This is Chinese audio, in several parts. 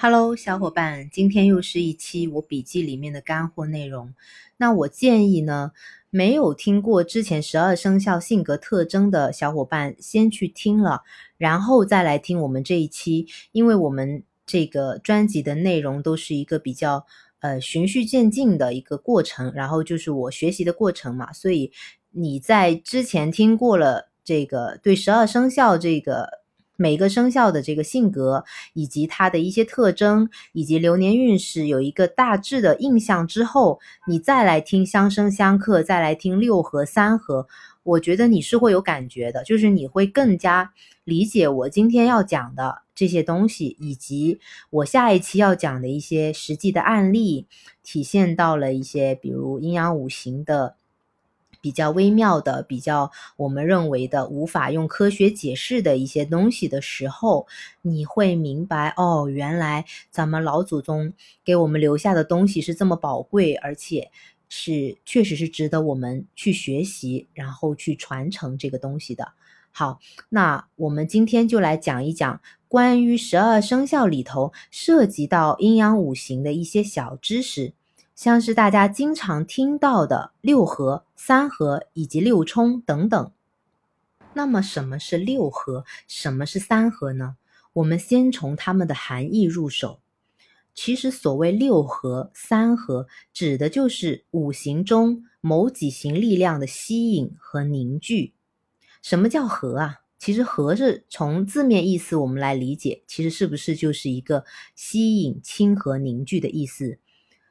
Hello，小伙伴，今天又是一期我笔记里面的干货内容。那我建议呢，没有听过之前十二生肖性格特征的小伙伴，先去听了，然后再来听我们这一期，因为我们这个专辑的内容都是一个比较呃循序渐进的一个过程，然后就是我学习的过程嘛，所以你在之前听过了这个对十二生肖这个。每个生肖的这个性格，以及它的一些特征，以及流年运势，有一个大致的印象之后，你再来听相生相克，再来听六合三合，我觉得你是会有感觉的，就是你会更加理解我今天要讲的这些东西，以及我下一期要讲的一些实际的案例，体现到了一些比如阴阳五行的。比较微妙的、比较我们认为的无法用科学解释的一些东西的时候，你会明白哦，原来咱们老祖宗给我们留下的东西是这么宝贵，而且是确实是值得我们去学习，然后去传承这个东西的。好，那我们今天就来讲一讲关于十二生肖里头涉及到阴阳五行的一些小知识。像是大家经常听到的六合、三合以及六冲等等。那么什么是六合？什么是三合呢？我们先从它们的含义入手。其实所谓六合、三合，指的就是五行中某几行力量的吸引和凝聚。什么叫合啊？其实合是从字面意思我们来理解，其实是不是就是一个吸引、亲和、凝聚的意思？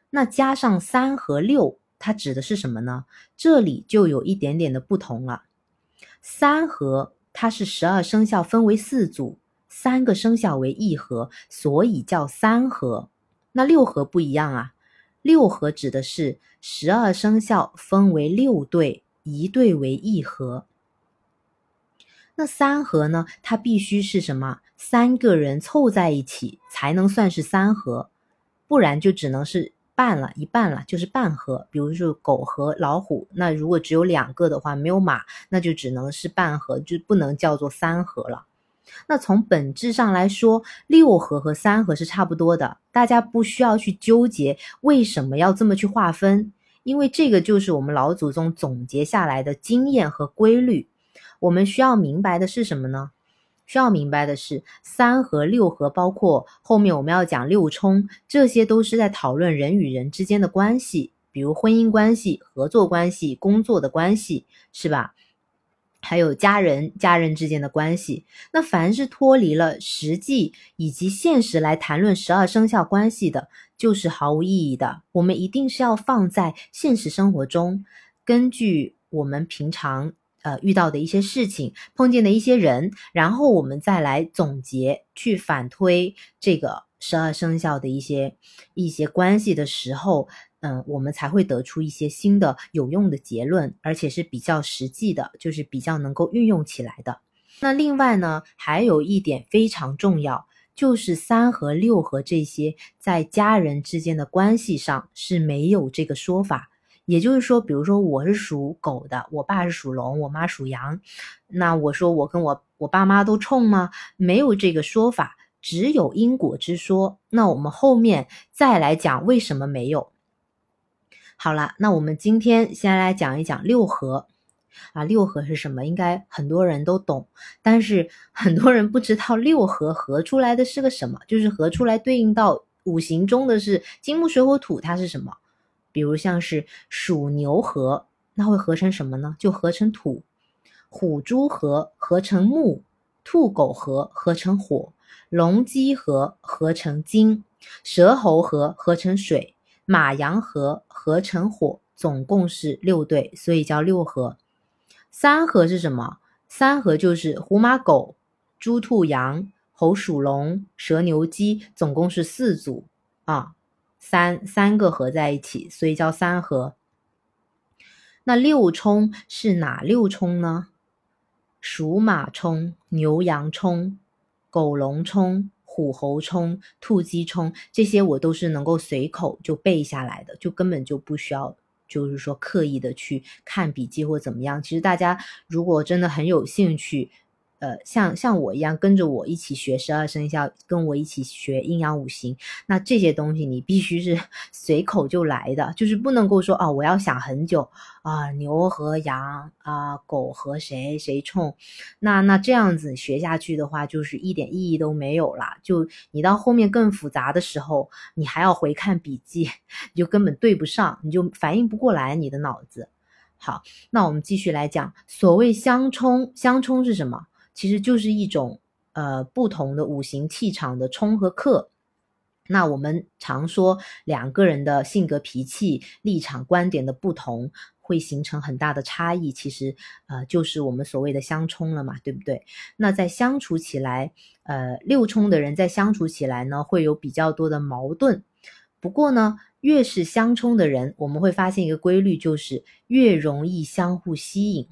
那加上三和六，它指的是什么呢？这里就有一点点的不同了。三合它是十二生肖分为四组，三个生肖为一合，所以叫三合。那六合不一样啊，六合指的是十二生肖分为六对，一对为一合。那三合呢？它必须是什么？三个人凑在一起才能算是三合，不然就只能是。半了一半了，就是半合。比如说狗和老虎，那如果只有两个的话，没有马，那就只能是半合，就不能叫做三合了。那从本质上来说，六合和三合是差不多的，大家不需要去纠结为什么要这么去划分，因为这个就是我们老祖宗总结下来的经验和规律。我们需要明白的是什么呢？需要明白的是，三合、六合，包括后面我们要讲六冲，这些都是在讨论人与人之间的关系，比如婚姻关系、合作关系、工作的关系，是吧？还有家人、家人之间的关系。那凡是脱离了实际以及现实来谈论十二生肖关系的，就是毫无意义的。我们一定是要放在现实生活中，根据我们平常。呃，遇到的一些事情，碰见的一些人，然后我们再来总结，去反推这个十二生肖的一些一些关系的时候，嗯，我们才会得出一些新的有用的结论，而且是比较实际的，就是比较能够运用起来的。那另外呢，还有一点非常重要，就是三和六和这些在家人之间的关系上是没有这个说法。也就是说，比如说我是属狗的，我爸是属龙，我妈属羊，那我说我跟我我爸妈都冲吗？没有这个说法，只有因果之说。那我们后面再来讲为什么没有。好了，那我们今天先来讲一讲六合啊，六合是什么？应该很多人都懂，但是 很多人不知道六合合出来的是个什么，就是合出来对应到五行中的是金木水火土，它是什么？比如像是鼠牛合，那会合成什么呢？就合成土；虎猪合合成木；兔狗合合成火；龙鸡合合成金；蛇猴合合成水；马羊合合成火。总共是六对，所以叫六合。三合是什么？三合就是虎马狗、猪兔羊、猴鼠龙、蛇牛鸡，总共是四组啊。三三个合在一起，所以叫三合。那六冲是哪六冲呢？鼠马冲、牛羊冲、狗龙冲、虎猴冲、兔鸡冲，这些我都是能够随口就背下来的，就根本就不需要，就是说刻意的去看笔记或怎么样。其实大家如果真的很有兴趣，呃，像像我一样跟着我一起学十二生肖，跟我一起学阴阳五行，那这些东西你必须是 随口就来的，就是不能够说啊，我要想很久啊，牛和羊啊，狗和谁谁冲，那那这样子学下去的话，就是一点意义都没有了。就你到后面更复杂的时候，你还要回看笔记，你就根本对不上，你就反应不过来你的脑子。好，那我们继续来讲，所谓相冲，相冲是什么？其实就是一种呃不同的五行气场的冲和克。那我们常说两个人的性格、脾气、立场、观点的不同，会形成很大的差异。其实呃就是我们所谓的相冲了嘛，对不对？那在相处起来，呃六冲的人在相处起来呢，会有比较多的矛盾。不过呢，越是相冲的人，我们会发现一个规律，就是越容易相互吸引。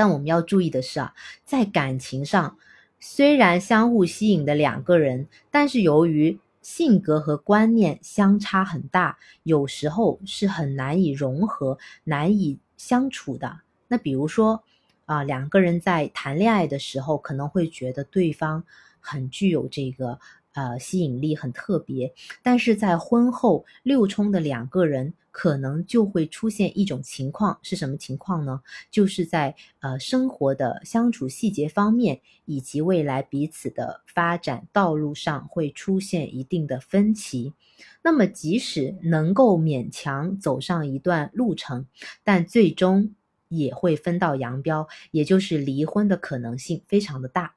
但我们要注意的是啊，在感情上，虽然相互吸引的两个人，但是由于性格和观念相差很大，有时候是很难以融合、难以相处的。那比如说啊，两个人在谈恋爱的时候，可能会觉得对方很具有这个。呃，吸引力很特别，但是在婚后六冲的两个人可能就会出现一种情况，是什么情况呢？就是在呃生活的相处细节方面，以及未来彼此的发展道路上会出现一定的分歧。那么即使能够勉强走上一段路程，但最终也会分道扬镳，也就是离婚的可能性非常的大。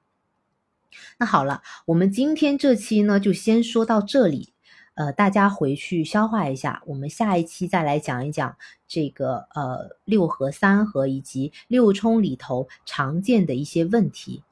那好了，我们今天这期呢就先说到这里，呃，大家回去消化一下，我们下一期再来讲一讲这个呃六合、三合以及六冲里头常见的一些问题。